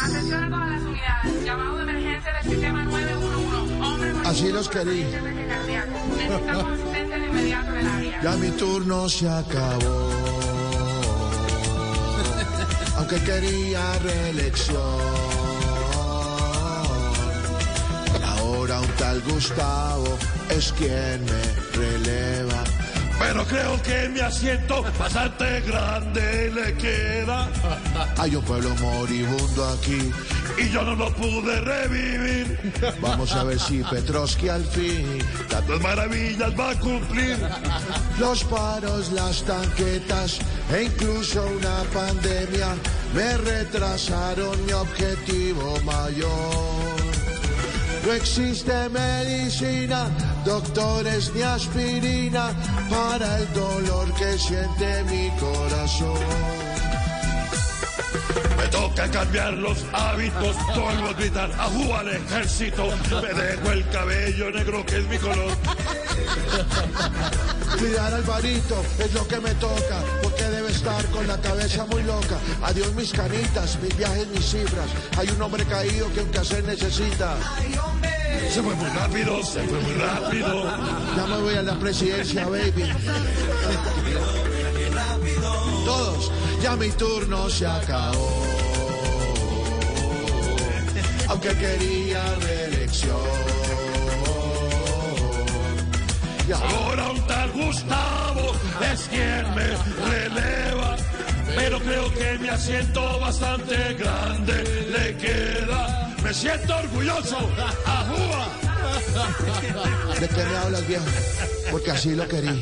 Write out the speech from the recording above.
Atención a todas las unidades. Llamado de emergencia del sistema 911. Hombre Así los querí. ataque cardíaco. Necesitamos asistencia de inmediato del área. Ya mi turno se acabó. Aunque quería reelección. Ahora un tal Gustavo es quien me releva. Pero creo que mi asiento bastante grande le queda. Hay un pueblo moribundo aquí. Y yo no lo pude revivir. Vamos a ver si Petrovsky al fin. Tantas maravillas va a cumplir. Los paros, las tanquetas e incluso una pandemia me retrasaron mi objetivo mayor. No existe medicina, doctores ni aspirina para el dolor que siente mi corazón. Me toca cambiar los hábitos, vuelvo a gritar a al ejército. Me dejo el cabello negro que es mi color. Cuidar al varito es lo que me toca, porque debe estar con la cabeza muy loca. Adiós mis canitas, mis viajes, mis cifras. Hay un hombre caído que un hacer necesita. Se fue muy rápido, se fue muy rápido. Ya me voy a la presidencia, baby. Todos, ya mi turno se acabó. Aunque quería reelección. Ahora un tal Gustavo es quien me releva. Pero creo que mi asiento bastante grande le queda. Me siento orgulloso. ¡Ajúa! ¿De qué me hablas, viejo? Porque así lo quería.